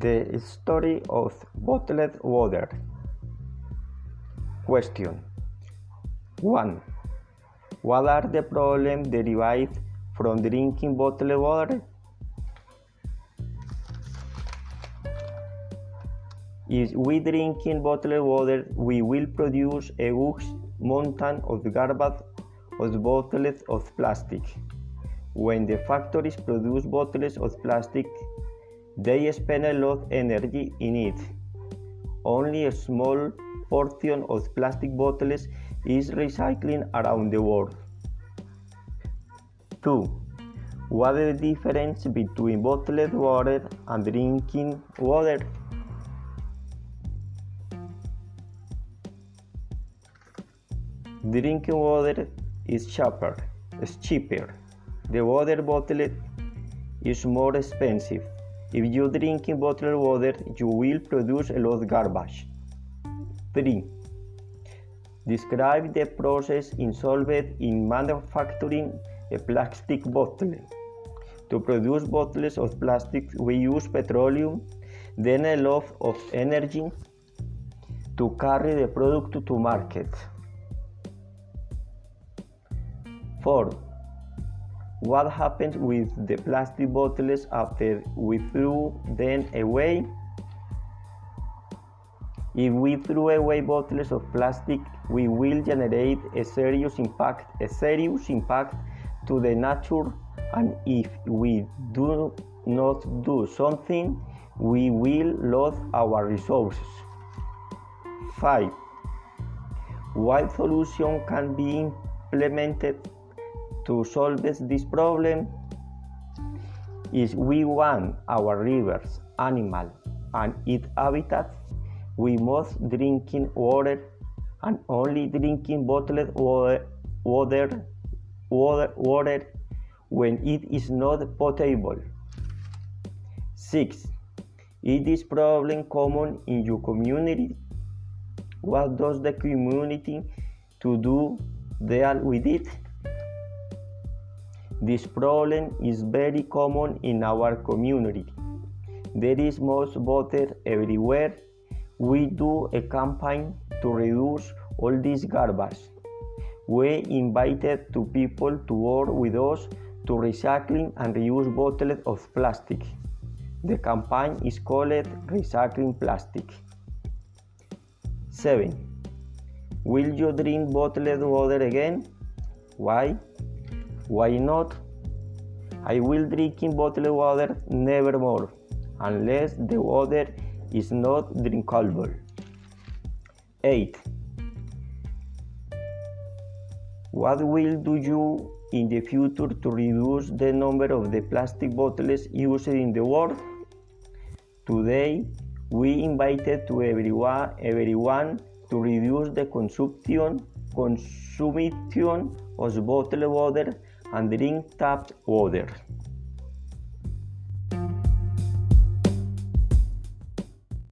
The story of bottled water. Question 1. What are the problems derived from drinking bottled water? If we drinking bottled water, we will produce a huge mountain of garbage of bottles of plastic. When the factories produce bottles of plastic, they spend a lot of energy in it. Only a small portion of plastic bottles is recycling around the world. 2. What is the difference between bottled water and drinking water? Drinking water is cheaper. Is cheaper. The water bottle is more expensive. If you drink bottled water, you will produce a lot of garbage. 3. Describe the process involved in manufacturing a plastic bottle. To produce bottles of plastic, we use petroleum, then a lot of energy to carry the product to market. 4. What happens with the plastic bottles after we threw them away? If we throw away bottles of plastic, we will generate a serious impact, a serious impact to the nature, and if we do not do something, we will lose our resources. 5. What solution can be implemented to solve this problem is we want our rivers, animals, and its habitats. We must drinking water and only drinking bottled water, water, water, water when it is not potable. 6. Is this problem common in your community? What does the community to do deal with it? This problem is very common in our community. There is much water everywhere. We do a campaign to reduce all this garbage. We invited two people to work with us to recycling and reuse bottles of plastic. The campaign is called Recycling Plastic. 7. Will you drink bottled water again? Why? Why not? I will drink in bottled water never more, unless the water is not drinkable. 8. What will do you in the future to reduce the number of the plastic bottles used in the world? Today, we invited to everyone, everyone to reduce the consumption, consumption of bottled water and drink tap water.